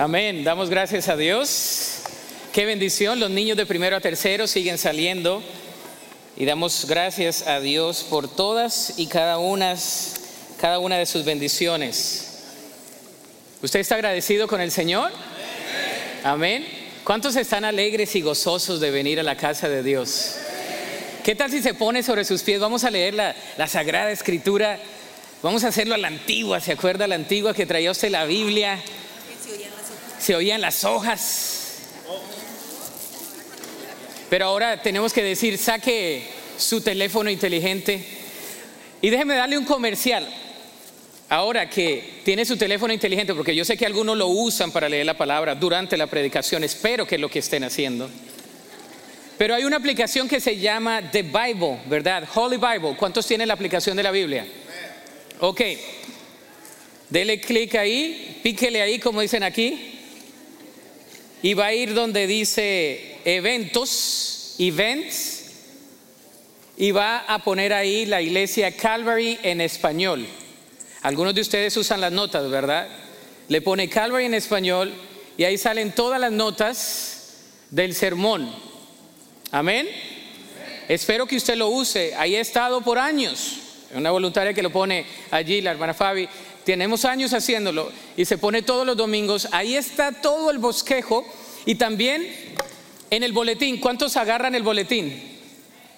Amén. Damos gracias a Dios. Qué bendición. Los niños de primero a tercero siguen saliendo. Y damos gracias a Dios por todas y cada una, cada una de sus bendiciones. ¿Usted está agradecido con el Señor? Amén. ¿Cuántos están alegres y gozosos de venir a la casa de Dios? ¿Qué tal si se pone sobre sus pies? Vamos a leer la, la Sagrada Escritura. Vamos a hacerlo a la antigua. ¿Se acuerda la antigua que traía usted la Biblia? Se oían las hojas. Pero ahora tenemos que decir, saque su teléfono inteligente. Y déjeme darle un comercial. Ahora que tiene su teléfono inteligente, porque yo sé que algunos lo usan para leer la palabra durante la predicación, espero que es lo que estén haciendo. Pero hay una aplicación que se llama The Bible, ¿verdad? Holy Bible. ¿Cuántos tienen la aplicación de la Biblia? Ok. Dele clic ahí, píquele ahí, como dicen aquí, y va a ir donde dice eventos, events, y va a poner ahí la iglesia Calvary en español. Algunos de ustedes usan las notas, ¿verdad? Le pone Calvary en español y ahí salen todas las notas del sermón. Amén. Espero que usted lo use. Ahí he estado por años. Una voluntaria que lo pone allí, la hermana Fabi. Tenemos años haciéndolo y se pone todos los domingos. Ahí está todo el bosquejo y también en el boletín. ¿Cuántos agarran el boletín?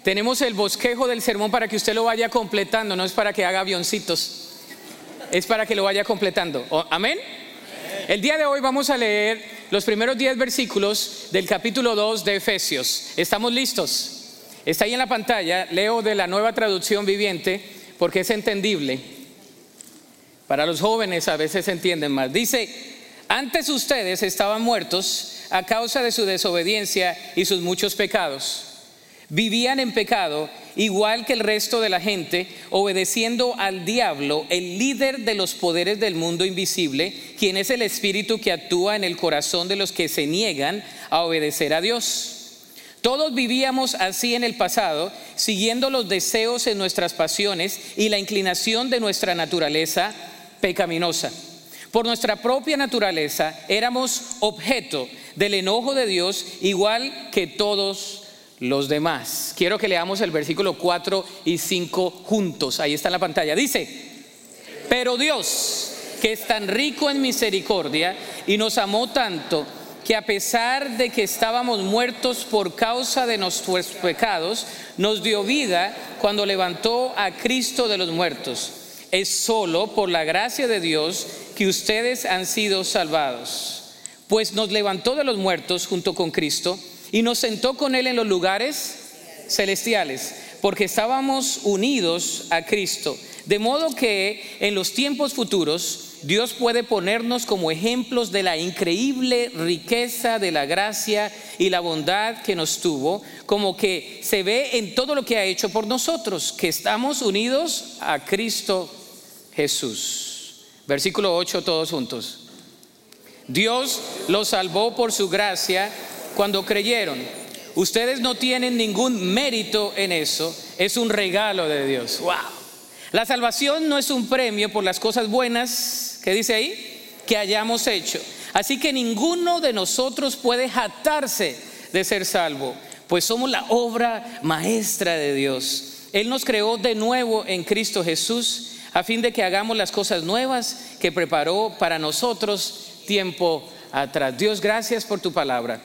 Tenemos el bosquejo del sermón para que usted lo vaya completando, no es para que haga avioncitos, es para que lo vaya completando. ¿Amén? El día de hoy vamos a leer los primeros 10 versículos del capítulo 2 de Efesios. ¿Estamos listos? Está ahí en la pantalla, leo de la nueva traducción viviente porque es entendible. Para los jóvenes a veces se entienden más. Dice, antes ustedes estaban muertos a causa de su desobediencia y sus muchos pecados. Vivían en pecado igual que el resto de la gente, obedeciendo al diablo, el líder de los poderes del mundo invisible, quien es el espíritu que actúa en el corazón de los que se niegan a obedecer a Dios. Todos vivíamos así en el pasado, siguiendo los deseos en nuestras pasiones y la inclinación de nuestra naturaleza pecaminosa. Por nuestra propia naturaleza éramos objeto del enojo de Dios igual que todos los demás. Quiero que leamos el versículo 4 y 5 juntos. Ahí está en la pantalla. Dice, pero Dios, que es tan rico en misericordia y nos amó tanto, que a pesar de que estábamos muertos por causa de nuestros pecados, nos dio vida cuando levantó a Cristo de los muertos es solo por la gracia de Dios que ustedes han sido salvados. Pues nos levantó de los muertos junto con Cristo y nos sentó con Él en los lugares celestiales, porque estábamos unidos a Cristo. De modo que en los tiempos futuros Dios puede ponernos como ejemplos de la increíble riqueza de la gracia y la bondad que nos tuvo, como que se ve en todo lo que ha hecho por nosotros, que estamos unidos a Cristo Jesús. Versículo 8 todos juntos. Dios los salvó por su gracia cuando creyeron. Ustedes no tienen ningún mérito en eso, es un regalo de Dios. Wow. La salvación no es un premio por las cosas buenas, que dice ahí, que hayamos hecho. Así que ninguno de nosotros puede jactarse de ser salvo, pues somos la obra maestra de Dios. Él nos creó de nuevo en Cristo Jesús a fin de que hagamos las cosas nuevas que preparó para nosotros tiempo atrás. Dios, gracias por tu palabra.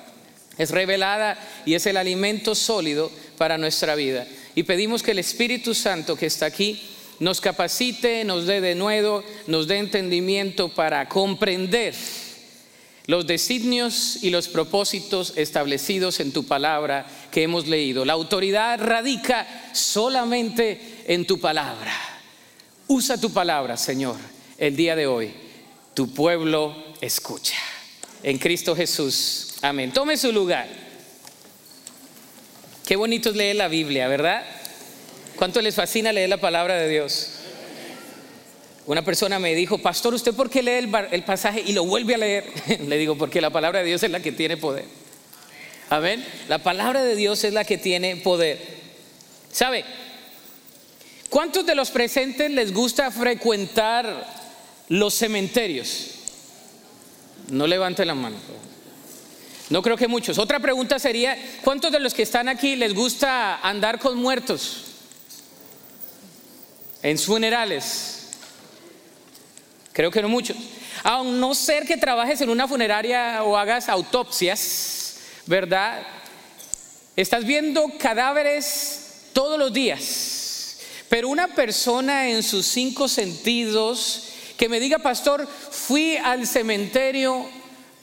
Es revelada y es el alimento sólido para nuestra vida. Y pedimos que el Espíritu Santo que está aquí nos capacite, nos dé de nuevo, nos dé entendimiento para comprender los designios y los propósitos establecidos en tu palabra que hemos leído. La autoridad radica solamente en tu palabra. Usa tu palabra, Señor, el día de hoy. Tu pueblo escucha. En Cristo Jesús. Amén. Tome su lugar. Qué bonito es leer la Biblia, ¿verdad? ¿Cuánto les fascina leer la palabra de Dios? Una persona me dijo, pastor, ¿usted por qué lee el, el pasaje y lo vuelve a leer? Le digo, porque la palabra de Dios es la que tiene poder. Amén. La palabra de Dios es la que tiene poder. ¿Sabe? ¿Cuántos de los presentes les gusta frecuentar los cementerios? No levante la mano. No creo que muchos. Otra pregunta sería, ¿cuántos de los que están aquí les gusta andar con muertos? En funerales. Creo que no muchos. A no ser que trabajes en una funeraria o hagas autopsias, ¿verdad? Estás viendo cadáveres todos los días. Pero una persona en sus cinco sentidos que me diga, pastor, fui al cementerio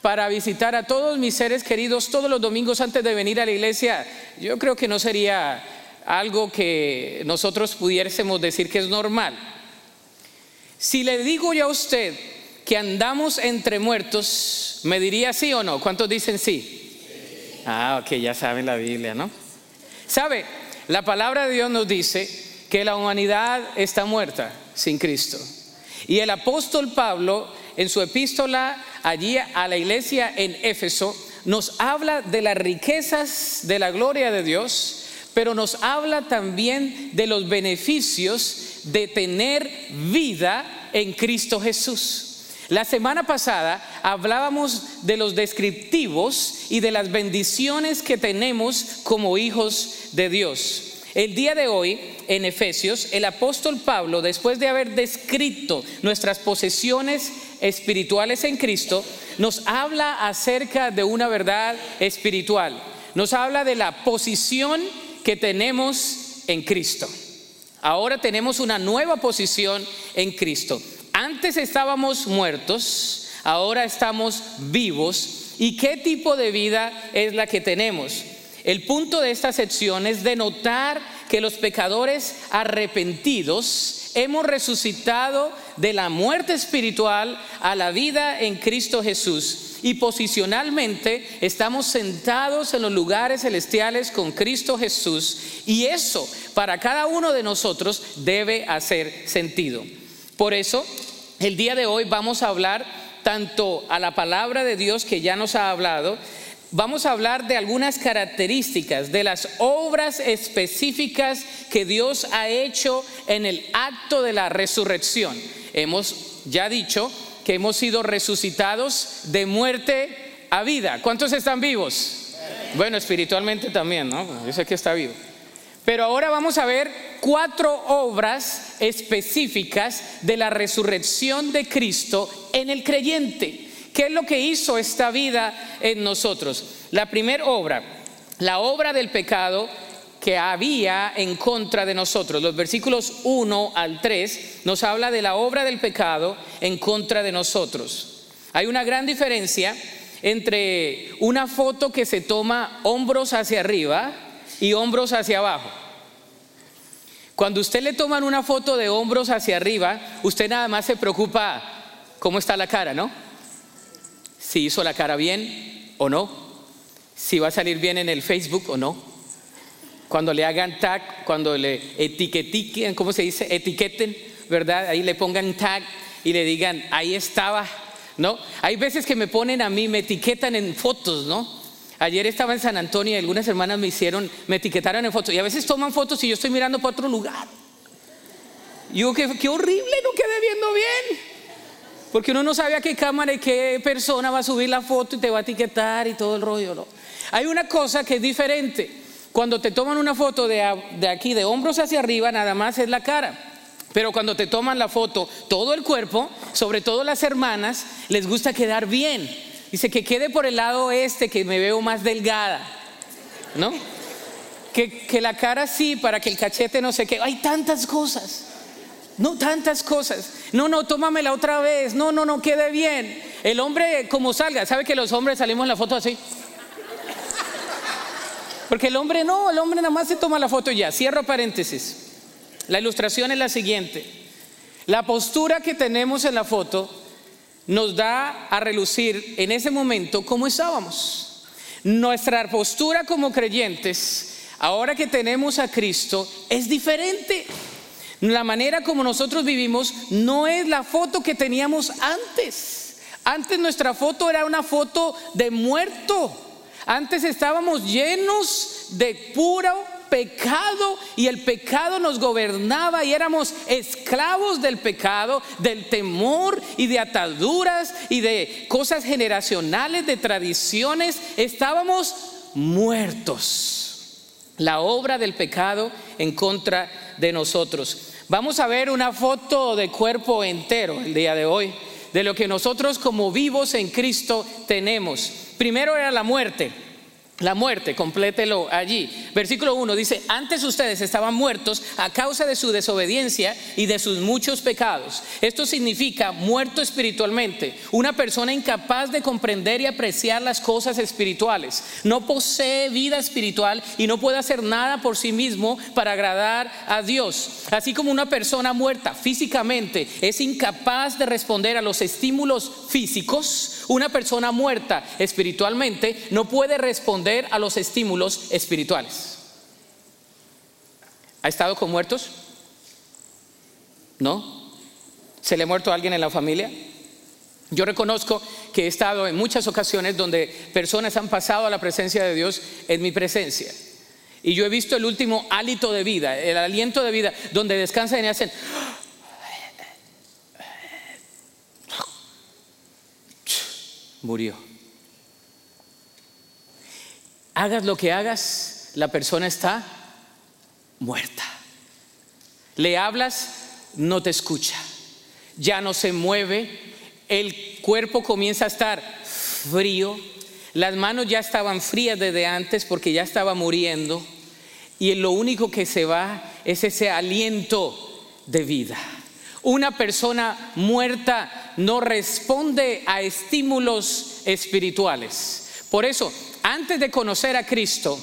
para visitar a todos mis seres queridos todos los domingos antes de venir a la iglesia, yo creo que no sería algo que nosotros pudiésemos decir que es normal. Si le digo yo a usted que andamos entre muertos, ¿me diría sí o no? ¿Cuántos dicen sí? Ah, ok, ya saben la Biblia, ¿no? ¿Sabe? La palabra de Dios nos dice que la humanidad está muerta sin Cristo. Y el apóstol Pablo en su epístola allí a la iglesia en Éfeso, nos habla de las riquezas de la gloria de Dios, pero nos habla también de los beneficios de tener vida en Cristo Jesús. La semana pasada hablábamos de los descriptivos y de las bendiciones que tenemos como hijos de Dios. El día de hoy, en Efesios, el apóstol Pablo, después de haber descrito nuestras posesiones espirituales en Cristo, nos habla acerca de una verdad espiritual. Nos habla de la posición que tenemos en Cristo. Ahora tenemos una nueva posición en Cristo. Antes estábamos muertos, ahora estamos vivos. ¿Y qué tipo de vida es la que tenemos? El punto de esta sección es denotar que los pecadores arrepentidos hemos resucitado de la muerte espiritual a la vida en Cristo Jesús. Y posicionalmente estamos sentados en los lugares celestiales con Cristo Jesús. Y eso para cada uno de nosotros debe hacer sentido. Por eso, el día de hoy vamos a hablar tanto a la palabra de Dios que ya nos ha hablado, vamos a hablar de algunas características, de las obras específicas que Dios ha hecho en el acto de la resurrección. Hemos ya dicho que hemos sido resucitados de muerte a vida. ¿Cuántos están vivos? Bueno, espiritualmente también, ¿no? Yo sé que está vivo. Pero ahora vamos a ver cuatro obras específicas de la resurrección de Cristo en el creyente. ¿Qué es lo que hizo esta vida en nosotros? La primera obra, la obra del pecado que había en contra de nosotros. Los versículos 1 al 3 nos habla de la obra del pecado en contra de nosotros. Hay una gran diferencia entre una foto que se toma hombros hacia arriba y hombros hacia abajo. Cuando usted le toman una foto de hombros hacia arriba, usted nada más se preocupa cómo está la cara, ¿no? Si hizo la cara bien o no, si va a salir bien en el Facebook o no. Cuando le hagan tag, cuando le etiqueten, ¿cómo se dice? Etiqueten, ¿verdad? Ahí le pongan tag y le digan, ahí estaba, ¿no? Hay veces que me ponen a mí, me etiquetan en fotos, ¿no? Ayer estaba en San Antonio y algunas hermanas me hicieron, me etiquetaron en fotos y a veces toman fotos y yo estoy mirando para otro lugar. Y yo, qué, qué horrible, no quedé viendo bien. Porque uno no sabe a qué cámara y qué persona va a subir la foto y te va a etiquetar y todo el rollo. ¿no? Hay una cosa que es diferente. Cuando te toman una foto de, de aquí, de hombros hacia arriba, nada más es la cara. Pero cuando te toman la foto, todo el cuerpo, sobre todo las hermanas, les gusta quedar bien. Dice que quede por el lado este, que me veo más delgada. ¿No? Que, que la cara sí, para que el cachete no se quede. Hay tantas cosas. No, tantas cosas. No, no, tómamela otra vez. No, no, no, quede bien. El hombre, como salga, ¿sabe que los hombres salimos en la foto así? Porque el hombre no, el hombre nada más se toma la foto ya. Cierro paréntesis. La ilustración es la siguiente. La postura que tenemos en la foto nos da a relucir en ese momento cómo estábamos. Nuestra postura como creyentes, ahora que tenemos a Cristo, es diferente. La manera como nosotros vivimos no es la foto que teníamos antes. Antes nuestra foto era una foto de muerto. Antes estábamos llenos de puro pecado y el pecado nos gobernaba y éramos esclavos del pecado, del temor y de ataduras y de cosas generacionales, de tradiciones, estábamos muertos. La obra del pecado en contra de nosotros. Vamos a ver una foto de cuerpo entero el día de hoy, de lo que nosotros como vivos en Cristo tenemos. Primero era la muerte. La muerte, complételo allí. Versículo 1 dice, antes ustedes estaban muertos a causa de su desobediencia y de sus muchos pecados. Esto significa muerto espiritualmente, una persona incapaz de comprender y apreciar las cosas espirituales. No posee vida espiritual y no puede hacer nada por sí mismo para agradar a Dios. Así como una persona muerta físicamente es incapaz de responder a los estímulos físicos, una persona muerta espiritualmente no puede responder a los estímulos espirituales. ¿Ha estado con muertos? ¿No? ¿Se le ha muerto a alguien en la familia? Yo reconozco que he estado en muchas ocasiones donde personas han pasado a la presencia de Dios en mi presencia. Y yo he visto el último hálito de vida, el aliento de vida, donde descansan y hacen... Murió. Hagas lo que hagas, la persona está muerta. Le hablas, no te escucha, ya no se mueve, el cuerpo comienza a estar frío, las manos ya estaban frías desde antes porque ya estaba muriendo. Y lo único que se va es ese aliento de vida. Una persona muerta no responde a estímulos espirituales. Por eso, antes de conocer a Cristo,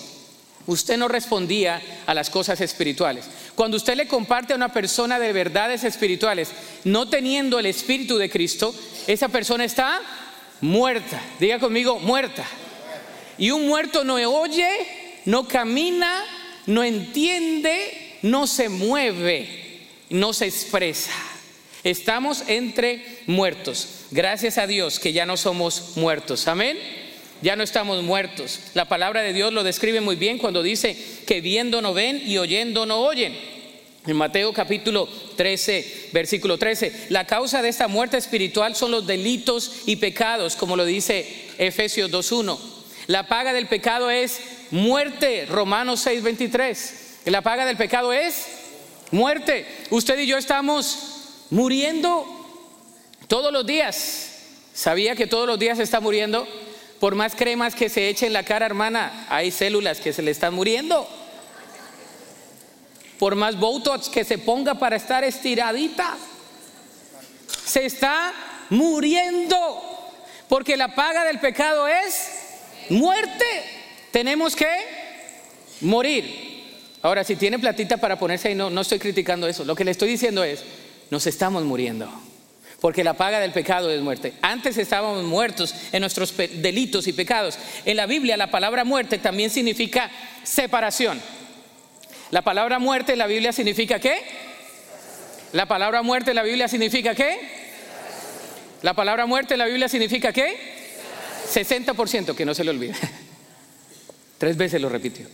usted no respondía a las cosas espirituales. Cuando usted le comparte a una persona de verdades espirituales, no teniendo el Espíritu de Cristo, esa persona está muerta. Diga conmigo, muerta. Y un muerto no oye, no camina, no entiende, no se mueve, no se expresa. Estamos entre muertos. Gracias a Dios que ya no somos muertos. Amén ya no estamos muertos. La palabra de Dios lo describe muy bien cuando dice que viendo no ven y oyendo no oyen. En Mateo capítulo 13, versículo 13, la causa de esta muerte espiritual son los delitos y pecados, como lo dice Efesios 2.1. La paga del pecado es muerte, Romanos 6.23. La paga del pecado es muerte. Usted y yo estamos muriendo todos los días. ¿Sabía que todos los días se está muriendo? Por más cremas que se eche en la cara, hermana, hay células que se le están muriendo. Por más Botox que se ponga para estar estiradita, se está muriendo. Porque la paga del pecado es muerte. Tenemos que morir. Ahora, si tiene platita para ponerse ahí, no, no estoy criticando eso. Lo que le estoy diciendo es, nos estamos muriendo porque la paga del pecado es muerte. Antes estábamos muertos en nuestros delitos y pecados. En la Biblia la palabra muerte también significa separación. La palabra muerte en la Biblia significa qué? La palabra muerte en la Biblia significa qué? La palabra muerte en la Biblia significa qué? 60%, que no se le olvide. Tres veces lo repitió.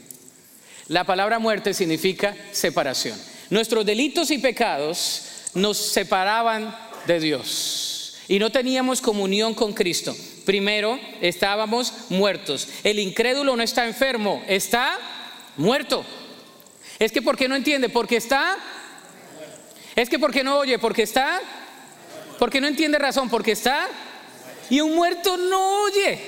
La palabra muerte significa separación. Nuestros delitos y pecados nos separaban de Dios. Y no teníamos comunión con Cristo. Primero, estábamos muertos. El incrédulo no está enfermo, está muerto. Es que ¿por qué no entiende? Porque está. Es que ¿por qué no oye? Porque está. Porque no entiende razón, porque está. Y un muerto no oye.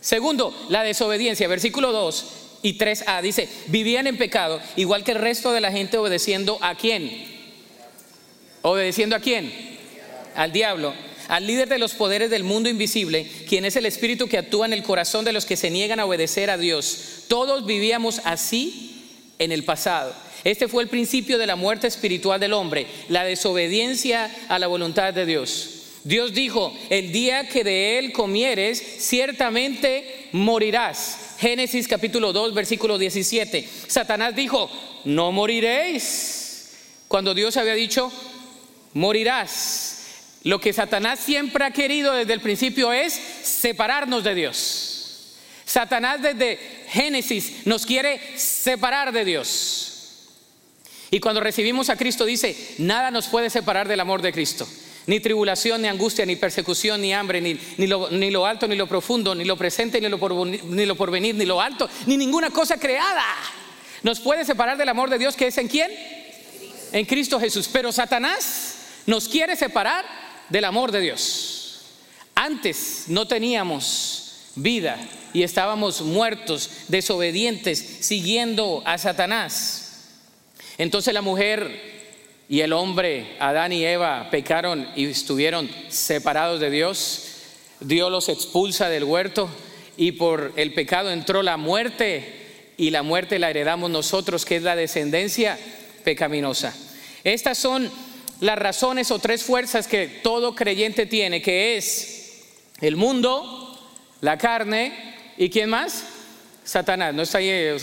Segundo, la desobediencia. Versículo 2 y 3a dice, vivían en pecado, igual que el resto de la gente obedeciendo a quién. ¿Obedeciendo a quién? Al diablo, al líder de los poderes del mundo invisible, quien es el espíritu que actúa en el corazón de los que se niegan a obedecer a Dios. Todos vivíamos así en el pasado. Este fue el principio de la muerte espiritual del hombre, la desobediencia a la voluntad de Dios. Dios dijo, el día que de él comieres, ciertamente morirás. Génesis capítulo 2, versículo 17. Satanás dijo, no moriréis. Cuando Dios había dicho, morirás. Lo que Satanás siempre ha querido desde el principio es separarnos de Dios. Satanás desde Génesis nos quiere separar de Dios. Y cuando recibimos a Cristo dice, nada nos puede separar del amor de Cristo. Ni tribulación, ni angustia, ni persecución, ni hambre, ni, ni, lo, ni lo, alto, ni lo profundo, ni lo presente, ni lo, por, ni lo porvenir, ni lo alto, ni ninguna cosa creada. Nos puede separar del amor de Dios que es en quién? En Cristo Jesús. Pero Satanás nos quiere separar del amor de Dios. Antes no teníamos vida y estábamos muertos, desobedientes, siguiendo a Satanás. Entonces la mujer y el hombre, Adán y Eva, pecaron y estuvieron separados de Dios. Dios los expulsa del huerto y por el pecado entró la muerte y la muerte la heredamos nosotros, que es la descendencia pecaminosa. Estas son las razones o tres fuerzas que todo creyente tiene, que es el mundo, la carne y quién más? Satanás. No está ahí,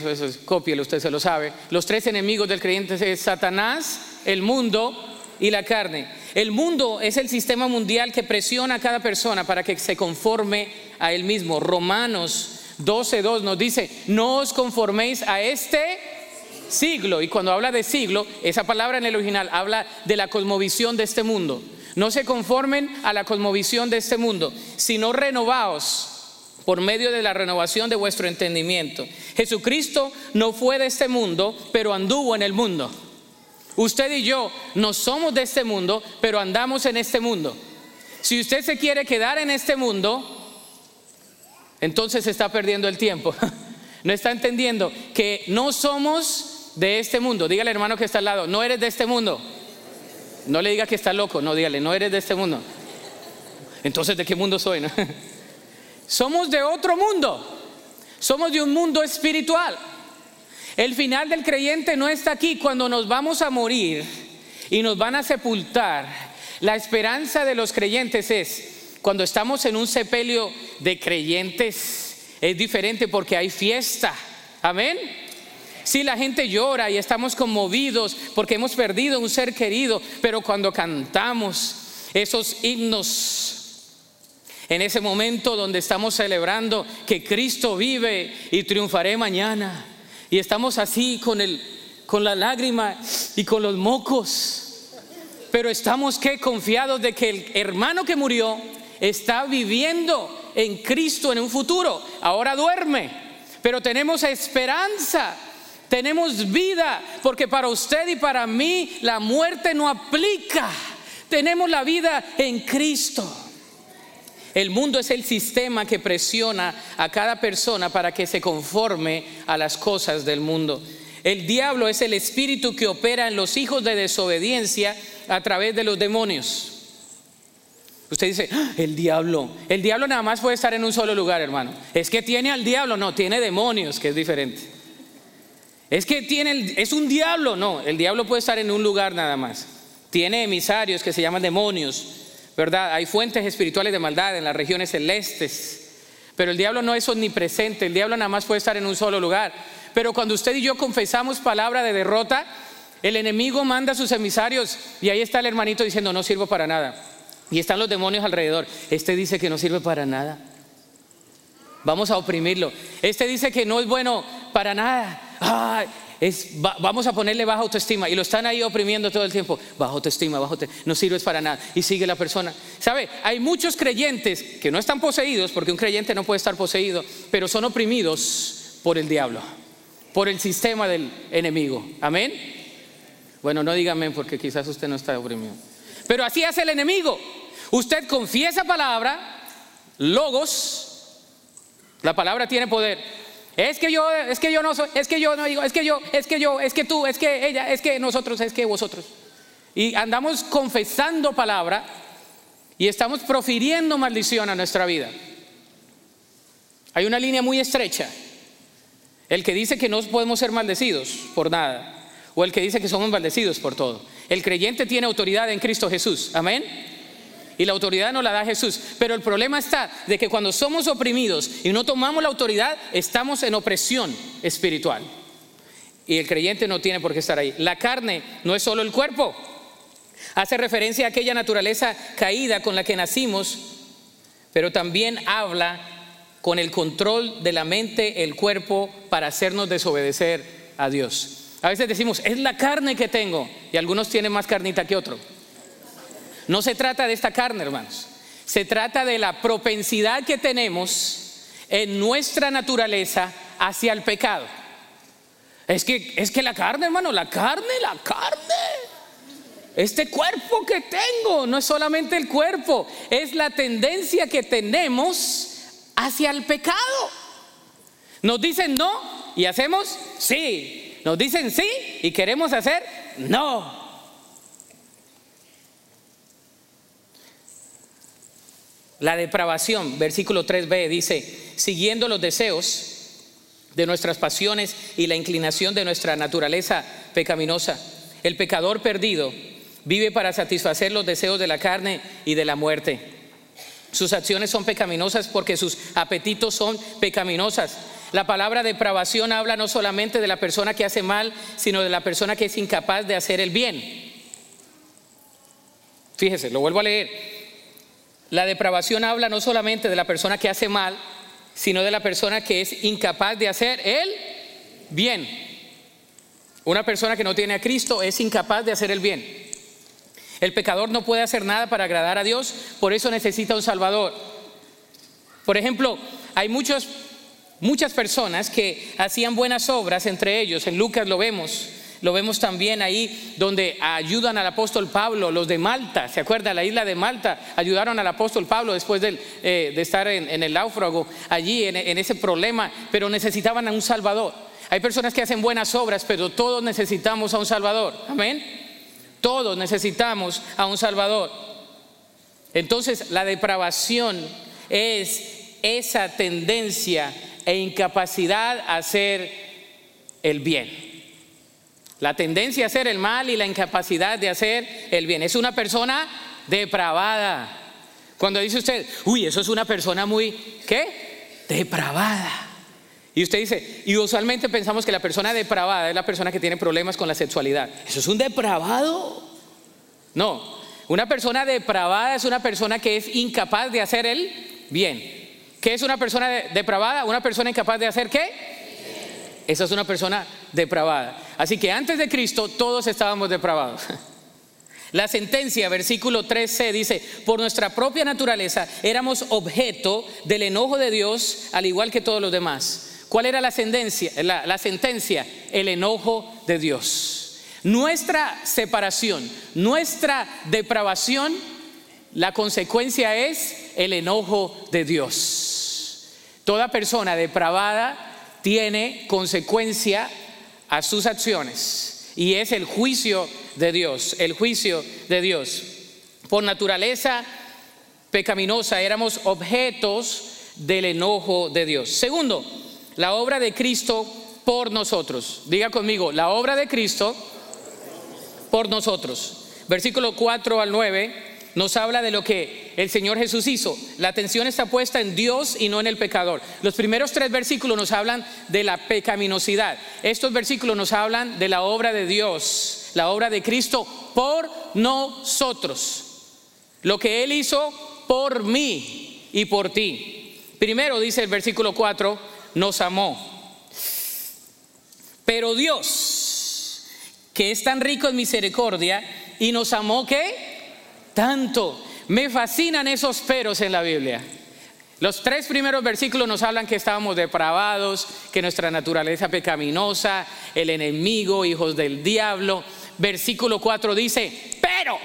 cópielo, usted se lo sabe. Los tres enemigos del creyente es Satanás, el mundo y la carne. El mundo es el sistema mundial que presiona a cada persona para que se conforme a él mismo. Romanos 12.2 nos dice, no os conforméis a este siglo. Y cuando habla de siglo, esa palabra en el original habla de la cosmovisión de este mundo. No se conformen a la cosmovisión de este mundo, sino renovaos por medio de la renovación de vuestro entendimiento. Jesucristo no fue de este mundo, pero anduvo en el mundo. Usted y yo no somos de este mundo, pero andamos en este mundo. Si usted se quiere quedar en este mundo, entonces está perdiendo el tiempo. No está entendiendo que no somos de este mundo. Dígale hermano que está al lado, no eres de este mundo. No le diga que está loco, no, dígale, no eres de este mundo. Entonces, ¿de qué mundo soy? Somos de otro mundo. Somos de un mundo espiritual. El final del creyente no está aquí cuando nos vamos a morir y nos van a sepultar. La esperanza de los creyentes es cuando estamos en un sepelio de creyentes es diferente porque hay fiesta. Amén. Si sí, la gente llora y estamos conmovidos porque hemos perdido un ser querido, pero cuando cantamos esos himnos en ese momento donde estamos celebrando que Cristo vive y triunfaré mañana. Y estamos así con, el, con la lágrima y con los mocos. Pero estamos confiados de que el hermano que murió está viviendo en Cristo en un futuro. Ahora duerme, pero tenemos esperanza. Tenemos vida, porque para usted y para mí la muerte no aplica. Tenemos la vida en Cristo. El mundo es el sistema que presiona a cada persona para que se conforme a las cosas del mundo. El diablo es el espíritu que opera en los hijos de desobediencia a través de los demonios. Usted dice, ah, el diablo, el diablo nada más puede estar en un solo lugar, hermano. Es que tiene al diablo, no, tiene demonios, que es diferente. Es que tiene, es un diablo, no, el diablo puede estar en un lugar nada más. Tiene emisarios que se llaman demonios ¿verdad? Hay fuentes espirituales de maldad en las regiones celestes. Pero el diablo no es omnipresente, el diablo nada más puede estar en un solo lugar. Pero cuando usted y yo confesamos palabra de derrota, el enemigo manda a sus emisarios y ahí está el hermanito diciendo no sirvo para nada. Y están los demonios alrededor. Este dice que no sirve para nada. Vamos a oprimirlo. Este dice que no es bueno para nada. Ay, vamos a ponerle baja autoestima y lo están ahí oprimiendo todo el tiempo. Baja autoestima, baja autoestima, no sirves para nada. Y sigue la persona. ¿Sabe? Hay muchos creyentes que no están poseídos, porque un creyente no puede estar poseído, pero son oprimidos por el diablo, por el sistema del enemigo. Amén. Bueno, no dígame porque quizás usted no está oprimido. Pero así hace el enemigo. Usted confiesa palabra, logos, la palabra tiene poder. Es que yo, es que yo no soy, es que yo no digo, es que yo, es que yo, es que tú, es que ella, es que nosotros, es que vosotros. Y andamos confesando palabra y estamos profiriendo maldición a nuestra vida. Hay una línea muy estrecha. El que dice que no podemos ser maldecidos por nada, o el que dice que somos maldecidos por todo. El creyente tiene autoridad en Cristo Jesús. Amén. Y la autoridad no la da Jesús. Pero el problema está de que cuando somos oprimidos y no tomamos la autoridad, estamos en opresión espiritual. Y el creyente no tiene por qué estar ahí. La carne no es solo el cuerpo. Hace referencia a aquella naturaleza caída con la que nacimos, pero también habla con el control de la mente, el cuerpo, para hacernos desobedecer a Dios. A veces decimos, es la carne que tengo, y algunos tienen más carnita que otro. No se trata de esta carne, hermanos. Se trata de la propensidad que tenemos en nuestra naturaleza hacia el pecado. Es que, es que la carne, hermano, la carne, la carne. Este cuerpo que tengo no es solamente el cuerpo, es la tendencia que tenemos hacia el pecado. Nos dicen no y hacemos sí. Nos dicen sí y queremos hacer no. La depravación, versículo 3b, dice, siguiendo los deseos de nuestras pasiones y la inclinación de nuestra naturaleza pecaminosa. El pecador perdido vive para satisfacer los deseos de la carne y de la muerte. Sus acciones son pecaminosas porque sus apetitos son pecaminosas. La palabra depravación habla no solamente de la persona que hace mal, sino de la persona que es incapaz de hacer el bien. Fíjese, lo vuelvo a leer. La depravación habla no solamente de la persona que hace mal, sino de la persona que es incapaz de hacer el bien. Una persona que no tiene a Cristo es incapaz de hacer el bien. El pecador no puede hacer nada para agradar a Dios, por eso necesita un Salvador. Por ejemplo, hay muchos, muchas personas que hacían buenas obras entre ellos, en Lucas lo vemos, lo vemos también ahí donde ayudan al apóstol Pablo, los de Malta, ¿se acuerda? La isla de Malta ayudaron al apóstol Pablo después de, eh, de estar en, el náufrago, allí en, en ese problema, pero necesitaban a un Salvador. Hay personas que hacen buenas obras, pero todos necesitamos a un Salvador. Amén. Todos necesitamos a un Salvador. Entonces la depravación es esa tendencia e incapacidad a hacer el bien. La tendencia a hacer el mal y la incapacidad de hacer el bien. Es una persona depravada. Cuando dice usted, uy, eso es una persona muy, ¿qué? Depravada. Y usted dice, y usualmente pensamos que la persona depravada es la persona que tiene problemas con la sexualidad. ¿Eso es un depravado? No, una persona depravada es una persona que es incapaz de hacer el bien. ¿Qué es una persona depravada? Una persona incapaz de hacer qué? Esa es una persona depravada. Así que antes de Cristo todos estábamos depravados. La sentencia, versículo 13, dice, por nuestra propia naturaleza éramos objeto del enojo de Dios al igual que todos los demás. ¿Cuál era la sentencia? La, la sentencia, el enojo de Dios. Nuestra separación, nuestra depravación, la consecuencia es el enojo de Dios. Toda persona depravada tiene consecuencia a sus acciones y es el juicio de Dios, el juicio de Dios. Por naturaleza pecaminosa éramos objetos del enojo de Dios. Segundo, la obra de Cristo por nosotros. Diga conmigo, la obra de Cristo por nosotros. Versículo 4 al 9 nos habla de lo que el Señor Jesús hizo. La atención está puesta en Dios y no en el pecador. Los primeros tres versículos nos hablan de la pecaminosidad. Estos versículos nos hablan de la obra de Dios, la obra de Cristo por nosotros. Lo que Él hizo por mí y por ti. Primero dice el versículo 4, nos amó. Pero Dios, que es tan rico en misericordia, y nos amó que tanto. Me fascinan esos peros en la Biblia. Los tres primeros versículos nos hablan que estábamos depravados, que nuestra naturaleza pecaminosa, el enemigo, hijos del diablo. Versículo 4 dice, pero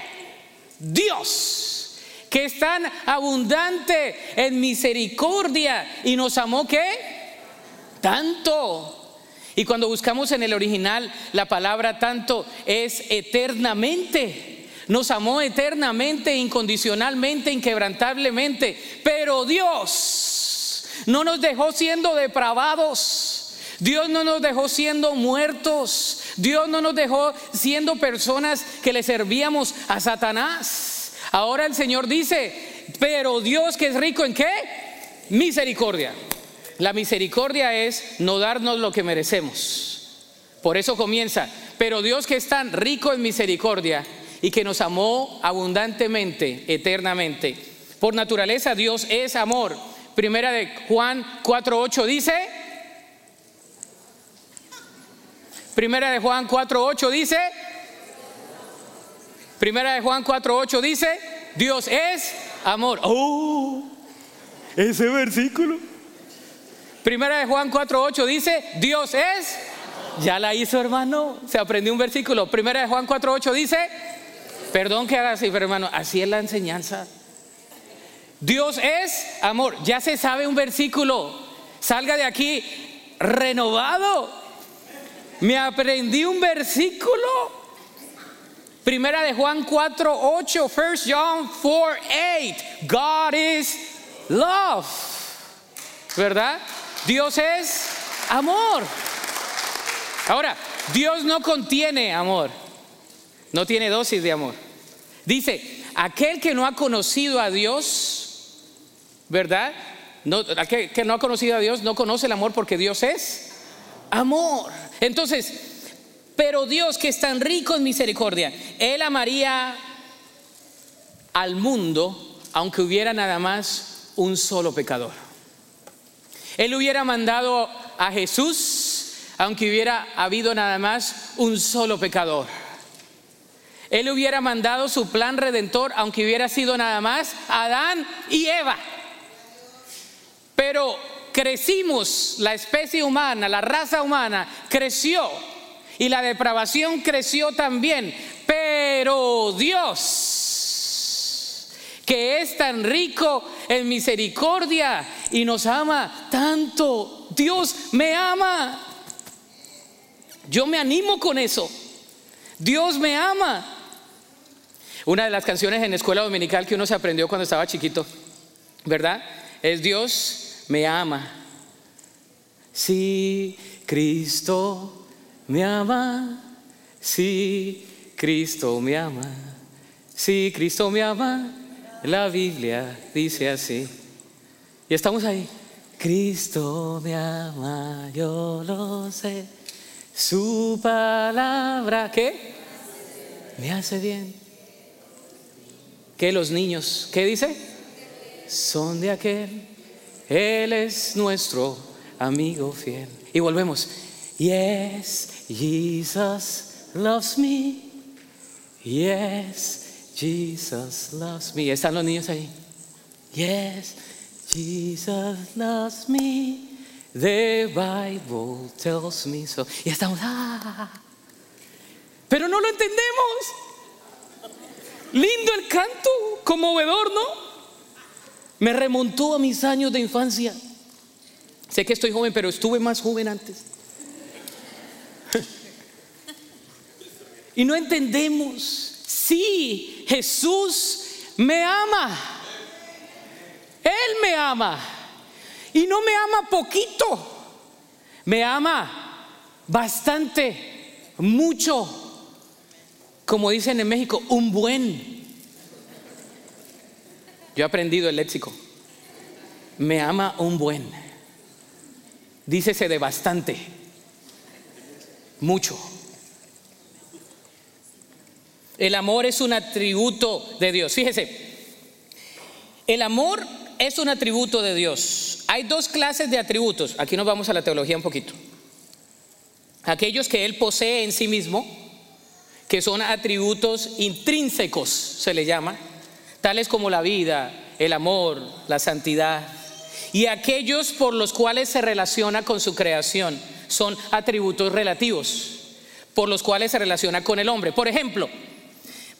Dios, que es tan abundante en misericordia y nos amó que tanto. Y cuando buscamos en el original, la palabra tanto es eternamente nos amó eternamente, incondicionalmente, inquebrantablemente. Pero Dios no nos dejó siendo depravados. Dios no nos dejó siendo muertos. Dios no nos dejó siendo personas que le servíamos a Satanás. Ahora el Señor dice, pero Dios que es rico en qué? Misericordia. La misericordia es no darnos lo que merecemos. Por eso comienza, pero Dios que es tan rico en misericordia y que nos amó abundantemente, eternamente. Por naturaleza Dios es amor. Primera de Juan 4:8 dice, Primera de Juan 4.8 dice, Primera de Juan 4.8 dice, Dios es amor. Oh, ese versículo. Primera de Juan 4.8 dice, Dios es, ya la hizo hermano, se aprendió un versículo. Primera de Juan 4.8 dice, perdón que haga así, pero hermano, así es la enseñanza. Dios es amor, ya se sabe un versículo, salga de aquí renovado. Me aprendí un versículo. Primera de Juan 4, 8, 1 John 4, 8. God is love. ¿Verdad? Dios es amor. Ahora, Dios no contiene amor. No tiene dosis de amor. Dice, aquel que no ha conocido a Dios, ¿verdad? No, aquel que no ha conocido a Dios no conoce el amor porque Dios es amor. Entonces, pero Dios que es tan rico en misericordia, Él amaría al mundo aunque hubiera nada más un solo pecador. Él hubiera mandado a Jesús aunque hubiera habido nada más un solo pecador. Él hubiera mandado su plan redentor aunque hubiera sido nada más Adán y Eva. Pero crecimos, la especie humana, la raza humana creció y la depravación creció también. Pero Dios, que es tan rico en misericordia y nos ama tanto, Dios me ama. Yo me animo con eso. Dios me ama. Una de las canciones en escuela dominical que uno se aprendió cuando estaba chiquito, ¿verdad? Es Dios me ama. Sí, Cristo me ama. Sí, Cristo me ama. Sí, Cristo me ama. La Biblia dice así. Y estamos ahí. Cristo me ama, yo lo sé. Su palabra, ¿qué? Me hace bien. ¿Qué los niños? ¿Qué dice? Son de aquel. Él es nuestro amigo fiel. Y volvemos. Yes, Jesus loves me. Yes, Jesus loves me. ¿Están los niños ahí? Yes, Jesus loves me. The Bible tells me so. Y estamos, ah, pero no lo entendemos. Lindo el canto, conmovedor, ¿no? Me remontó a mis años de infancia. Sé que estoy joven, pero estuve más joven antes. Y no entendemos. Sí, Jesús me ama. Él me ama. Y no me ama poquito. Me ama bastante, mucho. Como dicen en México, un buen. Yo he aprendido el léxico. Me ama un buen. Dícese de bastante. Mucho. El amor es un atributo de Dios. Fíjese, el amor es un atributo de Dios. Hay dos clases de atributos. Aquí nos vamos a la teología un poquito. Aquellos que Él posee en sí mismo, que son atributos intrínsecos, se le llama, tales como la vida, el amor, la santidad, y aquellos por los cuales se relaciona con su creación, son atributos relativos, por los cuales se relaciona con el hombre. Por ejemplo,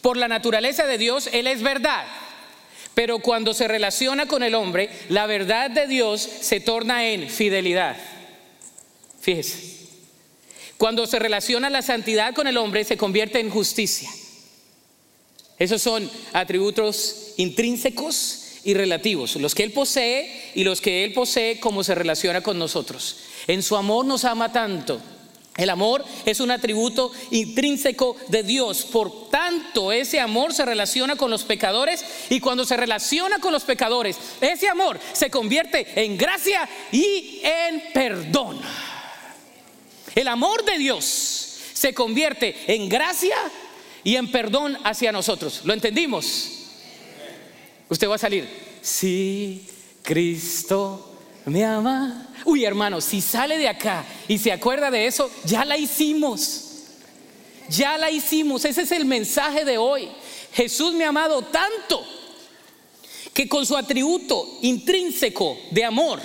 por la naturaleza de Dios, Él es verdad. Pero cuando se relaciona con el hombre, la verdad de Dios se torna en fidelidad. Fíjese. Cuando se relaciona la santidad con el hombre, se convierte en justicia. Esos son atributos intrínsecos y relativos, los que Él posee y los que Él posee como se relaciona con nosotros. En su amor nos ama tanto. El amor es un atributo intrínseco de Dios. Por tanto, ese amor se relaciona con los pecadores y cuando se relaciona con los pecadores, ese amor se convierte en gracia y en perdón. El amor de Dios se convierte en gracia y en perdón hacia nosotros. ¿Lo entendimos? Usted va a salir, sí, Cristo me ama. Uy, hermano, si sale de acá y se acuerda de eso, ya la hicimos. Ya la hicimos. Ese es el mensaje de hoy. Jesús me ha amado tanto que con su atributo intrínseco de amor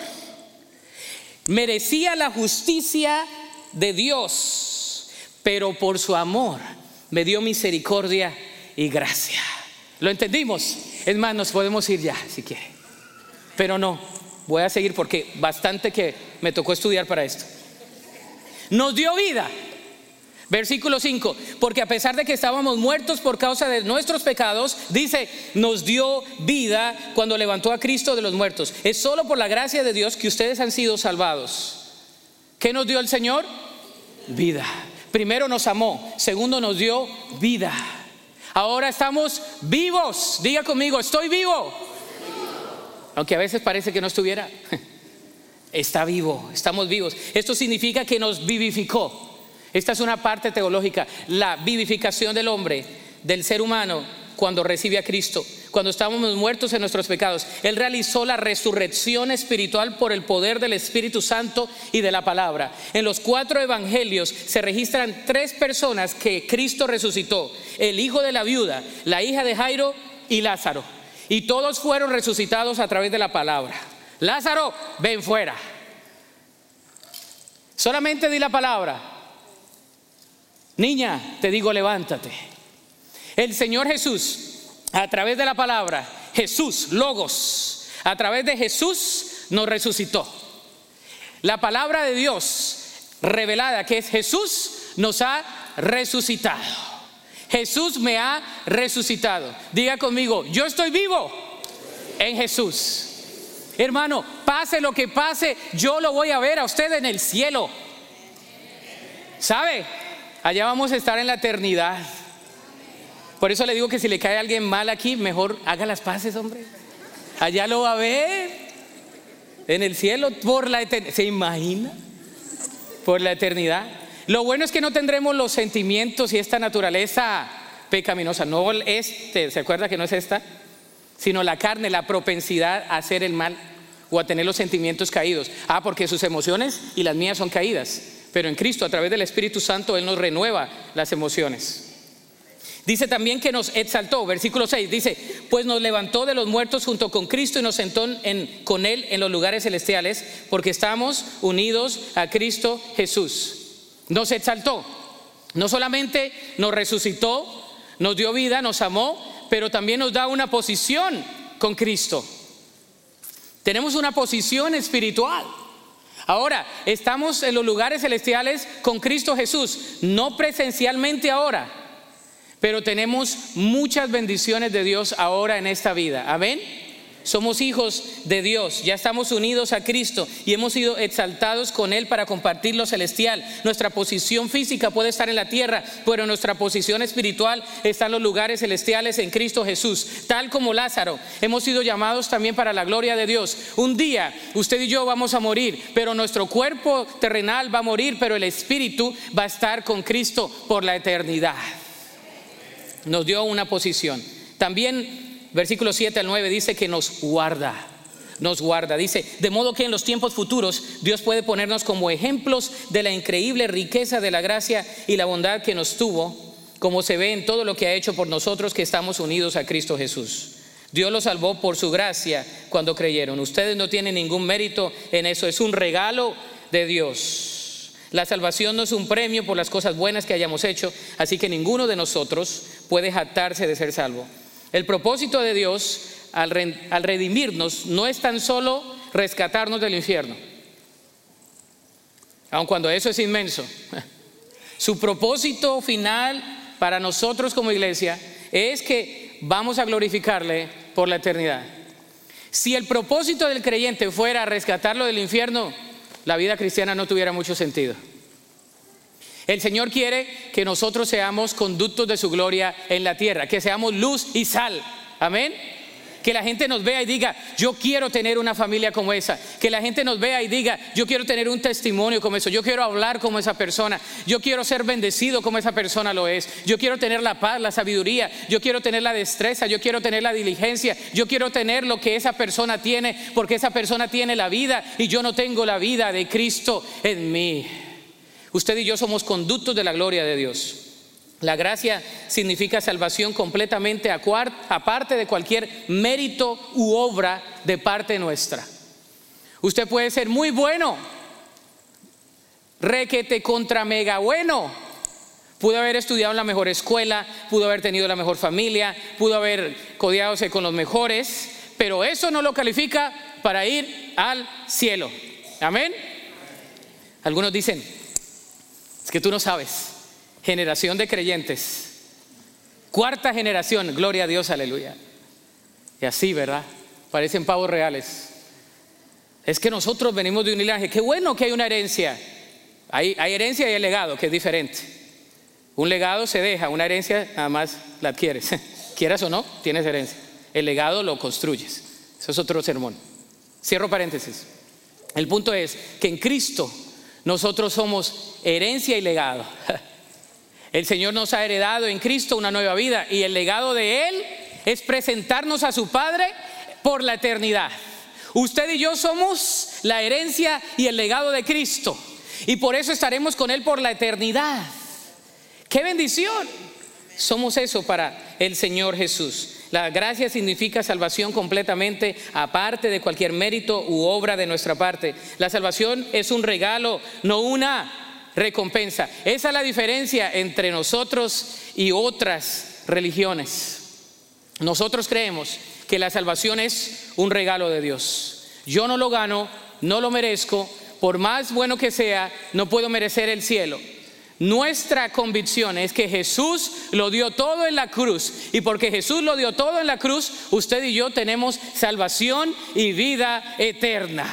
merecía la justicia de Dios, pero por su amor me dio misericordia y gracia. ¿Lo entendimos? Es más, nos podemos ir ya, si quiere. Pero no, voy a seguir porque bastante que me tocó estudiar para esto. Nos dio vida. Versículo 5, porque a pesar de que estábamos muertos por causa de nuestros pecados, dice, nos dio vida cuando levantó a Cristo de los muertos. Es solo por la gracia de Dios que ustedes han sido salvados. ¿Qué nos dio el Señor? Vida. Primero nos amó, segundo nos dio vida. Ahora estamos vivos. Diga conmigo, estoy vivo. Aunque a veces parece que no estuviera. Está vivo, estamos vivos. Esto significa que nos vivificó. Esta es una parte teológica, la vivificación del hombre, del ser humano, cuando recibe a Cristo, cuando estábamos muertos en nuestros pecados. Él realizó la resurrección espiritual por el poder del Espíritu Santo y de la palabra. En los cuatro evangelios se registran tres personas que Cristo resucitó, el hijo de la viuda, la hija de Jairo y Lázaro. Y todos fueron resucitados a través de la palabra. Lázaro, ven fuera. Solamente di la palabra Niña, te digo, levántate. El Señor Jesús, a través de la palabra, Jesús, Logos, a través de Jesús nos resucitó. La palabra de Dios revelada, que es Jesús, nos ha resucitado. Jesús me ha resucitado. Diga conmigo, yo estoy vivo en Jesús. Hermano, pase lo que pase, yo lo voy a ver a usted en el cielo. ¿Sabe? Allá vamos a estar en la eternidad. Por eso le digo que si le cae alguien mal aquí, mejor haga las paces, hombre. Allá lo va a ver. En el cielo, por la eternidad. ¿Se imagina? Por la eternidad. Lo bueno es que no tendremos los sentimientos y esta naturaleza pecaminosa. No este, ¿se acuerda que no es esta? Sino la carne, la propensidad a hacer el mal o a tener los sentimientos caídos. Ah, porque sus emociones y las mías son caídas pero en Cristo, a través del Espíritu Santo, Él nos renueva las emociones. Dice también que nos exaltó, versículo 6, dice, pues nos levantó de los muertos junto con Cristo y nos sentó con Él en los lugares celestiales, porque estamos unidos a Cristo Jesús. Nos exaltó, no solamente nos resucitó, nos dio vida, nos amó, pero también nos da una posición con Cristo. Tenemos una posición espiritual. Ahora, estamos en los lugares celestiales con Cristo Jesús, no presencialmente ahora, pero tenemos muchas bendiciones de Dios ahora en esta vida. Amén. Somos hijos de Dios, ya estamos unidos a Cristo y hemos sido exaltados con Él para compartir lo celestial. Nuestra posición física puede estar en la tierra, pero nuestra posición espiritual está en los lugares celestiales en Cristo Jesús. Tal como Lázaro, hemos sido llamados también para la gloria de Dios. Un día usted y yo vamos a morir, pero nuestro cuerpo terrenal va a morir, pero el espíritu va a estar con Cristo por la eternidad. Nos dio una posición. También versículo 7 al 9 dice que nos guarda. Nos guarda, dice, de modo que en los tiempos futuros Dios puede ponernos como ejemplos de la increíble riqueza de la gracia y la bondad que nos tuvo, como se ve en todo lo que ha hecho por nosotros que estamos unidos a Cristo Jesús. Dios los salvó por su gracia cuando creyeron. Ustedes no tienen ningún mérito en eso, es un regalo de Dios. La salvación no es un premio por las cosas buenas que hayamos hecho, así que ninguno de nosotros puede jactarse de ser salvo. El propósito de Dios al, redimirnos no es tan solo rescatarnos del infierno, aun cuando eso es inmenso. Su propósito final para nosotros como iglesia es que vamos a glorificarle por la eternidad. Si el propósito del creyente fuera rescatarlo del infierno, la vida cristiana no tuviera mucho sentido. El Señor quiere que nosotros seamos conductos de su gloria en la tierra, que seamos luz y sal. Amén. Que la gente nos vea y diga, yo quiero tener una familia como esa. Que la gente nos vea y diga, yo quiero tener un testimonio como eso. Yo quiero hablar como esa persona. Yo quiero ser bendecido como esa persona lo es. Yo quiero tener la paz, la sabiduría. Yo quiero tener la destreza. Yo quiero tener la diligencia. Yo quiero tener lo que esa persona tiene porque esa persona tiene la vida y yo no tengo la vida de Cristo en mí. Usted y yo somos conductos de la gloria de Dios. La gracia significa salvación completamente aparte de cualquier mérito u obra de parte nuestra. Usted puede ser muy bueno, requete contra mega bueno. Pudo haber estudiado en la mejor escuela, pudo haber tenido la mejor familia, pudo haber codeado con los mejores, pero eso no lo califica para ir al cielo. Amén. Algunos dicen, es que tú no sabes generación de creyentes. Cuarta generación, gloria a Dios, aleluya. Y así, ¿verdad? Parecen pavos reales. Es que nosotros venimos de un linaje. Qué bueno que hay una herencia. Hay, herencia y hay legado, que es diferente. Un legado se deja, una herencia nada más la adquieres. Quieras o no, tienes herencia. El legado lo construyes. Eso es otro sermón. Cierro paréntesis. El punto es que en Cristo nosotros somos herencia y legado. El Señor nos ha heredado en Cristo una nueva vida y el legado de Él es presentarnos a su Padre por la eternidad. Usted y yo somos la herencia y el legado de Cristo y por eso estaremos con Él por la eternidad. ¡Qué bendición! Somos eso para el Señor Jesús. La gracia significa salvación completamente aparte de cualquier mérito u obra de nuestra parte. La salvación es un regalo, no una recompensa. Esa es la diferencia entre nosotros y otras religiones. Nosotros creemos que la salvación es un regalo de Dios. Yo no lo gano, no lo merezco, por más bueno que sea, no puedo merecer el cielo. Nuestra convicción es que Jesús lo dio todo en la cruz y porque Jesús lo dio todo en la cruz, usted y yo tenemos salvación y vida eterna.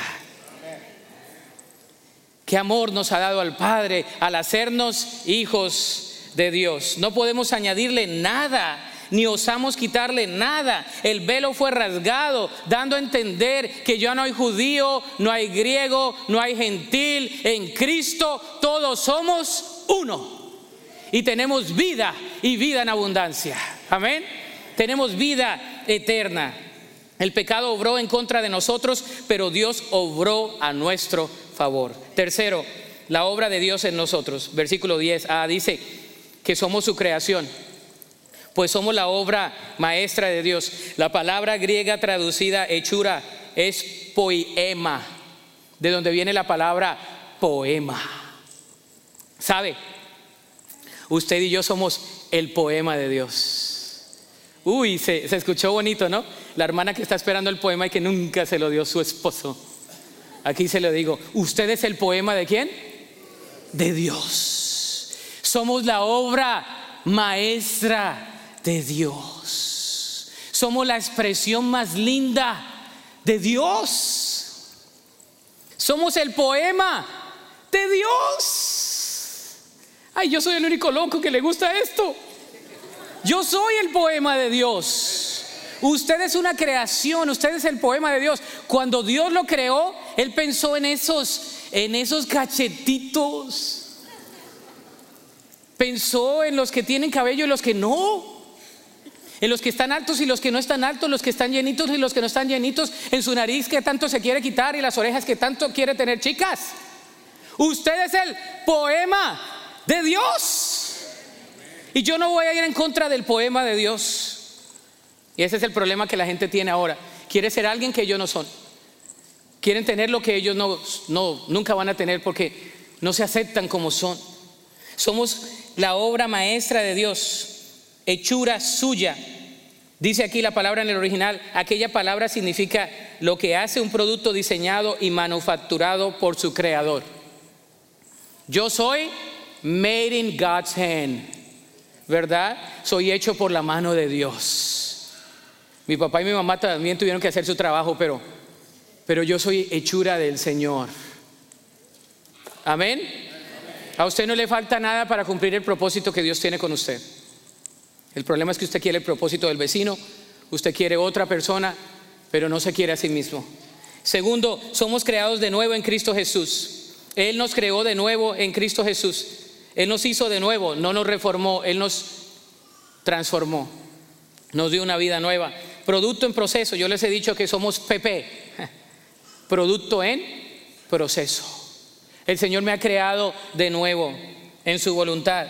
Qué amor nos ha dado al Padre al hacernos hijos de Dios. No podemos añadirle nada ni osamos quitarle nada. El velo fue rasgado, dando a entender que ya no hay judío, no hay griego, no hay gentil. En Cristo todos somos uno. Y tenemos vida y vida en abundancia. Amén. Tenemos vida eterna. El pecado obró en contra de nosotros, pero Dios obró a nuestro favor. Tercero, la obra de Dios en nosotros. Versículo 10 ah, dice que somos su creación, pues somos la obra maestra de Dios. La palabra griega traducida hechura es poema, de donde viene la palabra poema. ¿Sabe? Usted y yo somos el poema de Dios. Uy, se, escuchó bonito, ¿no? La hermana que está esperando el poema y que nunca se lo dio su esposo. Aquí se lo digo, ¿usted es el poema de quién? De Dios. Somos la obra maestra de Dios. Somos la expresión más linda de Dios. Somos el poema de Dios. Ay, yo soy el único loco que le gusta esto. Yo soy el poema de Dios. Usted es una creación, usted es el poema de Dios. Cuando Dios lo creó, Él pensó en esos, en esos cachetitos. Pensó en los que tienen cabello y los que no. En los que están altos y los que no están altos, los que están llenitos y los que no están llenitos, en su nariz que tanto se quiere quitar y las orejas que tanto quiere tener, chicas. Usted es el poema de Dios. Y yo no voy a ir en contra del poema de Dios. Y ese es el problema que la gente tiene ahora. Quiere ser alguien que ellos no son. Quieren tener lo que ellos no, no, nunca van a tener porque no se aceptan como son. Somos la obra maestra de Dios, hechura suya. Dice aquí la palabra en el original, aquella palabra significa lo que hace un producto diseñado y manufacturado por su creador. Yo soy made in God's hand, ¿verdad? Soy hecho por la mano de Dios. Mi papá y mi mamá también tuvieron que hacer su trabajo, pero, pero yo soy hechura del Señor. Amén. A usted no le falta nada para cumplir el propósito que Dios tiene con usted. El problema es que usted quiere el propósito del vecino Usted quiere otra persona, pero no se quiere a sí mismo. Segundo, somos creados de nuevo en Cristo Jesús. Él nos creó de nuevo en Cristo Jesús. Él nos hizo de nuevo, no nos reformó, Él nos transformó. Nos dio una vida nueva. Producto en proceso. Yo les he dicho que somos PP. Producto en proceso. El Señor me ha creado de nuevo en su voluntad.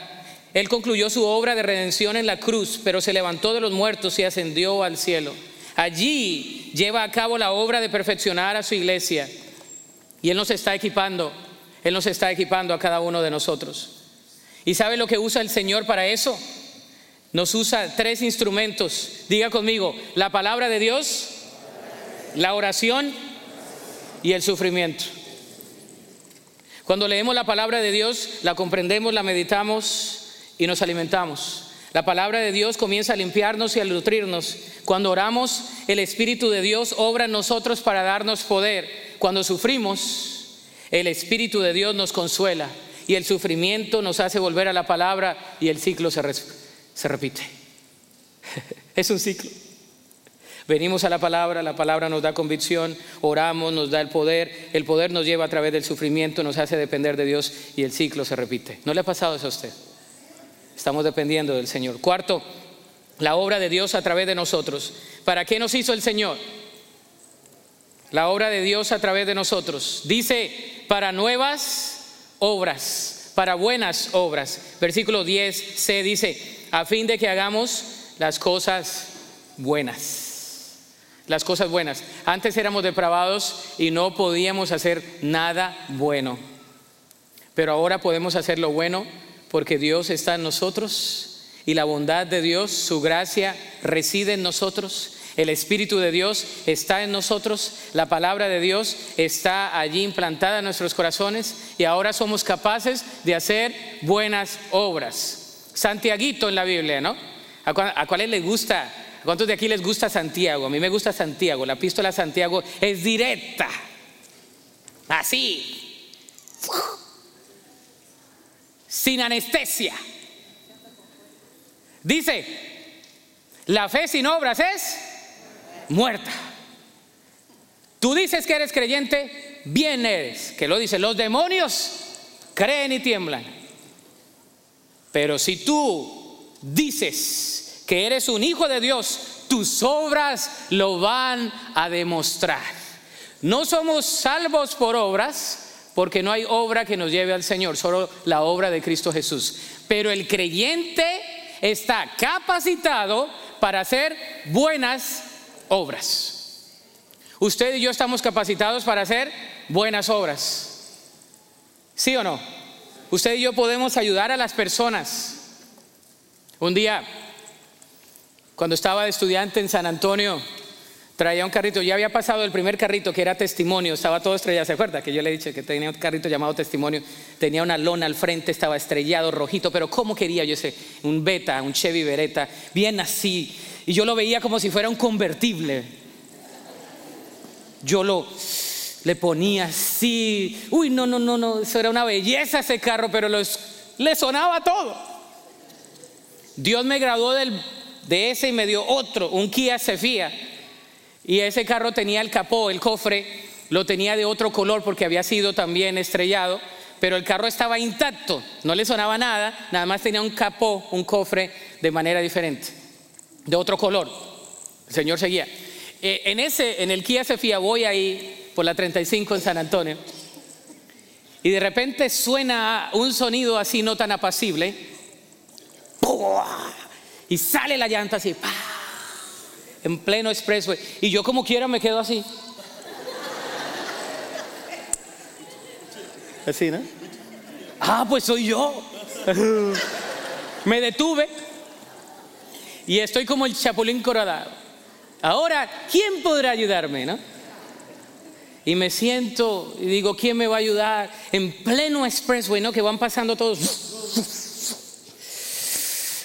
Él concluyó su obra de redención en la cruz, pero se levantó de los muertos y ascendió al cielo. Allí lleva a cabo la obra de perfeccionar a su iglesia. Y Él nos está equipando, Él nos está equipando a cada uno de nosotros. ¿Y sabe lo que usa el Señor para eso? Nos usa tres instrumentos. Diga conmigo, la palabra de Dios, la oración y el sufrimiento. Cuando leemos la palabra de Dios, la comprendemos, la meditamos y nos alimentamos. La palabra de Dios comienza a limpiarnos y a nutrirnos. Cuando oramos, el Espíritu de Dios obra en nosotros para darnos poder. Cuando sufrimos, el Espíritu de Dios nos consuela y el sufrimiento nos hace volver a la palabra y el ciclo se, se repite. es un ciclo. Venimos a la palabra, la palabra nos da convicción, oramos, nos da el poder, el poder nos lleva a través del sufrimiento, nos hace depender de Dios y el ciclo se repite. ¿No le ha pasado eso a usted? Estamos dependiendo del Señor. Cuarto, la obra de Dios a través de nosotros. ¿Para qué nos hizo el Señor? La obra de Dios a través de nosotros. Dice, para nuevas obras, para buenas obras. Versículo 10 c dice, a fin de que hagamos las cosas buenas. Las cosas buenas. Antes éramos depravados y no podíamos hacer nada bueno. Pero ahora podemos hacer lo bueno porque Dios está en nosotros y la bondad de Dios, su gracia reside en nosotros. El Espíritu de Dios está en nosotros, la palabra de Dios está allí implantada en nuestros corazones y ahora somos capaces de hacer buenas obras. Santiaguito en la Biblia, ¿no? ¿A, cuáles les gusta? ¿A cuántos de aquí les gusta Santiago? A mí me gusta Santiago. La epístola de Santiago es directa. Así sin anestesia. Dice, la fe sin obras es muerta. Tú dices que eres creyente, bien eres, que lo dice, los demonios creen y tiemblan. Pero si tú dices que eres un hijo de Dios, tus obras lo van a demostrar. No somos salvos por obras, porque no hay obra que nos lleve al Señor, solo la obra de Cristo Jesús. Pero el creyente está capacitado para hacer buenas obras. Usted y yo estamos capacitados para hacer buenas obras. ¿Sí o no? Usted y yo podemos ayudar a las personas. Un día, cuando estaba de estudiante en San Antonio, traía un carrito, ya había pasado el primer carrito que era testimonio, estaba todo estrellado, ¿se acuerda? Que yo le he dicho que tenía un carrito llamado testimonio, tenía una lona al frente, estaba estrellado, rojito, pero ¿cómo quería yo ese? Un beta, un Chevy Beretta, bien así, y yo lo veía como si fuera un convertible. Yo lo le ponía así, uy, no, no, no, no, eso era una belleza ese carro, pero le sonaba todo. Dios me graduó de ese y me dio otro, un Kia Cephia y ese carro tenía el capó, el cofre, lo tenía de otro color porque había sido también estrellado, pero el carro estaba intacto, no le sonaba nada, nada más tenía un capó, un cofre de manera diferente, de otro color. El Señor seguía. Eh, en ese, en el Kia Sofía voy ahí por la 35 en San Antonio y de repente suena un sonido así no tan apacible y sale la llanta así en pleno expressway. Y yo como quiera me quedo así. Así, ¿no? Ah, pues soy yo. me detuve y estoy como el chapulín coradado. Ahora, ¿quién podrá ayudarme, no? Y me siento y digo, ¿quién me va a ayudar? En pleno expressway, ¿no? Que van pasando todos.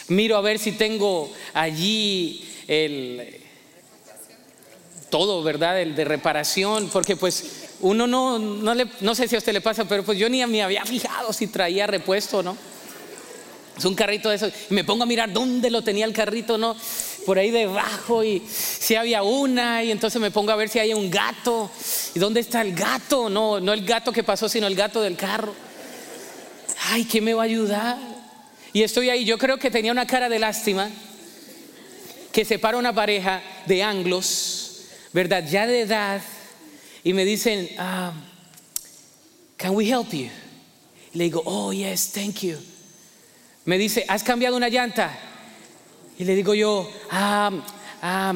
Miro a ver si tengo allí el, todo, ¿verdad? El de reparación, porque pues uno no, no, le, no sé si a usted le pasa, pero pues yo ni me había fijado si traía repuesto, ¿no? Es un carrito de esos. Y me pongo a mirar dónde lo tenía el carrito, ¿no? por ahí debajo y si había una y entonces me pongo a ver si hay un gato. ¿Y dónde está el gato? No, no el gato que pasó, sino el gato del carro. Ay, ¿quién me va a ayudar? Y estoy ahí, yo creo que tenía una cara de lástima que separa una pareja de anglos, ¿verdad? Ya de edad, y me dicen, ah, can we help you? le digo, oh, yes, thank you. Me dice, ¿has cambiado una llanta? Y le digo yo, ah, ah,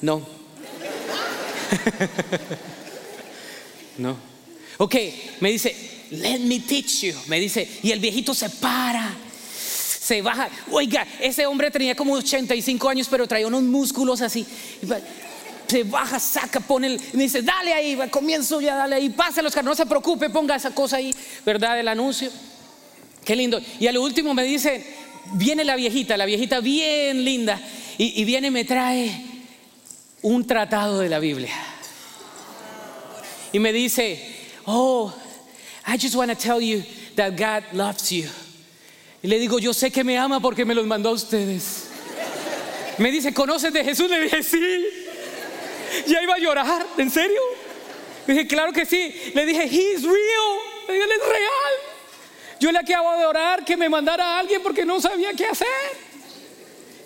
no. no. Ok, me dice, let me teach you. Me dice, y el viejito se para, se baja. Oiga, ese hombre tenía como 85 años, pero traía unos músculos así. Se baja, saca, pone, el, me dice, dale ahí, comienzo ya, dale ahí, pase los carros, no se preocupe, ponga esa cosa ahí, ¿verdad? El anuncio. Qué lindo. Y a lo último me dice, viene la viejita, la viejita bien linda, y, viene y me trae un tratado de la Biblia. Y me dice, oh, I just want to tell you that God loves you. Y le digo, yo sé que me ama porque me los mandó a ustedes. Me dice, ¿conoces de Jesús? Le dije, sí. Ya iba a llorar, ¿en serio? Le dije, claro que sí. Le dije, He's real. Le dije, Él es real. Yo le acabo de orar que me mandara a alguien porque no sabía qué hacer.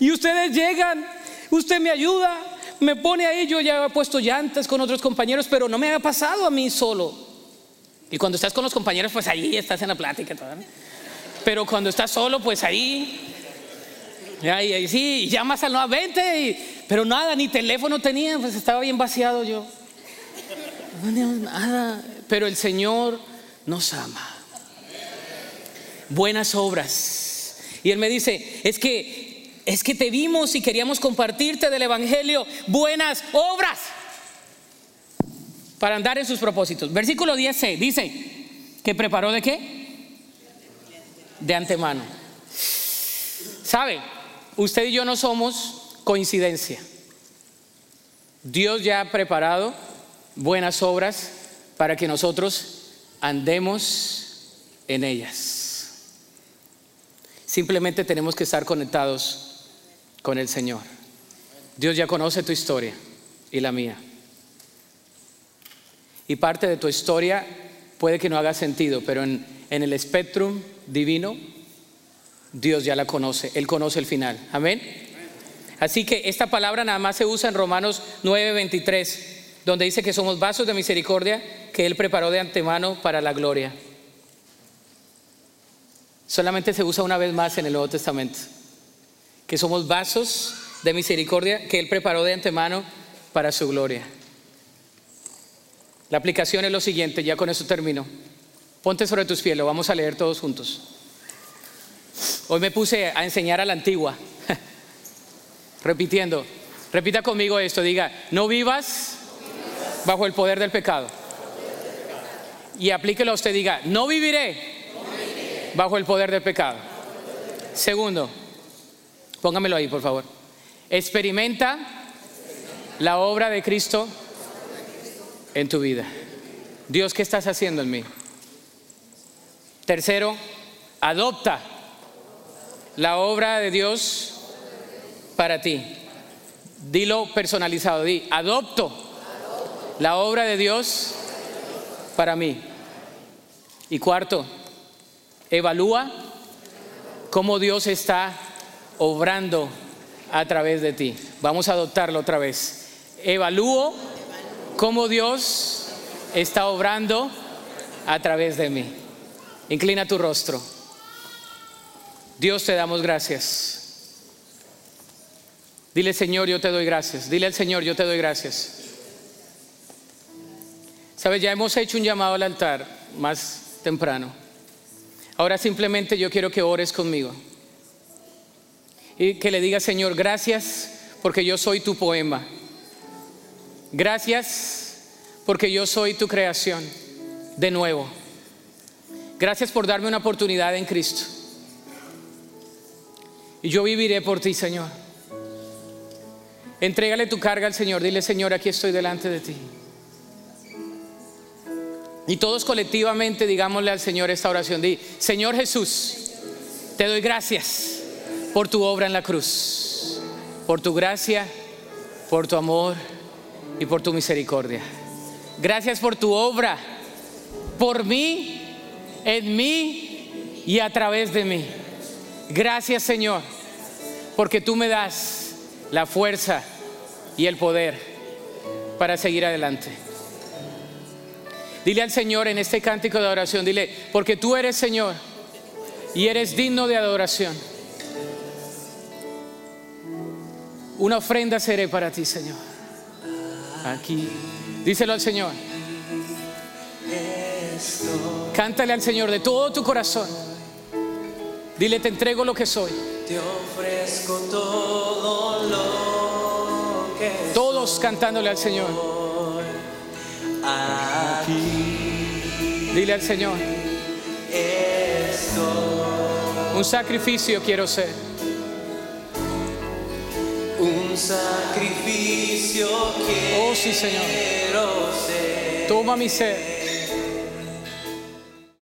Y ustedes llegan, usted me ayuda, me pone ahí. Yo ya he puesto llantas con otros compañeros, pero no me ha pasado a mí solo. Y cuando estás con los compañeros, pues ahí estás en la plática. Pero cuando estás solo, pues ahí. Ahí, sí, llamas al 920, y, pero nada, ni teléfono tenía, pues estaba bien vaciado yo. No teníamos nada, pero el Señor nos ama. Buenas obras. Y Él me dice, es que, es que te vimos y queríamos compartirte del Evangelio. Buenas obras. Para andar en sus propósitos. Versículo 10 dice, ¿que preparó de qué? De antemano. ¿Sabe? Usted y yo no somos coincidencia. Dios ya ha preparado buenas obras para que nosotros andemos en ellas. Simplemente tenemos que estar conectados con el Señor. Dios ya conoce tu historia y la mía. Y parte de tu historia puede que no haga sentido, pero en, el espectrum divino Dios ya la conoce, Él conoce el final. Amén. Así que esta palabra nada más se usa en Romanos 9:23, donde dice que somos vasos de misericordia que Él preparó de antemano para la gloria. Solamente se usa una vez más en el Nuevo Testamento, que somos vasos de misericordia que Él preparó de antemano para su gloria. La aplicación es lo siguiente, ya con eso termino. Ponte sobre tus pies, lo vamos a leer todos juntos. Hoy me puse a enseñar a la antigua, repitiendo, repita conmigo esto, diga, no vivas bajo el poder del pecado. Y aplíquelo a usted, diga, no viviré bajo el poder del pecado. Segundo, póngamelo ahí, por favor. Experimenta la obra de Cristo en tu vida. Dios, ¿qué estás haciendo en mí? Tercero, adopta la obra de Dios para ti. Dilo personalizado, di, adopto la obra de Dios para mí. Y cuarto, evalúa cómo Dios está obrando a través de ti. Vamos a adoptarlo otra vez. Evalúo cómo Dios está obrando a través de mí. Inclina tu rostro. Dios te damos gracias. Dile Señor, yo te doy gracias. Dile al Señor, yo te doy gracias. Sabes, ya hemos hecho un llamado al altar más temprano. Ahora simplemente yo quiero que ores conmigo. Y que le diga Señor, gracias porque yo soy tu poema. Gracias porque yo soy tu creación de nuevo. Gracias por darme una oportunidad en Cristo. Y yo viviré por ti, Señor. Entrégale tu carga al Señor. Dile, Señor, aquí estoy delante de ti. Y todos colectivamente digámosle al Señor esta oración. Di, Señor Jesús, te doy gracias por tu obra en la cruz. por tu gracia, por tu amor y por tu misericordia. Gracias por tu obra, por mí, en mí y a través de mí. Gracias Señor, porque tú me das la fuerza y el poder para seguir adelante. Dile al Señor en este cántico de adoración, dile, porque tú eres Señor y eres digno de adoración. Una ofrenda seré para ti, Señor. Aquí. Díselo al Señor. Cántale al Señor de todo tu corazón. Dile, te entrego lo que soy. Te ofrezco todo lo que Todos cantándole al Señor. Dile al Señor, un sacrificio quiero ser. Un sacrificio quiero Oh sí, Señor. ser. Toma mi ser.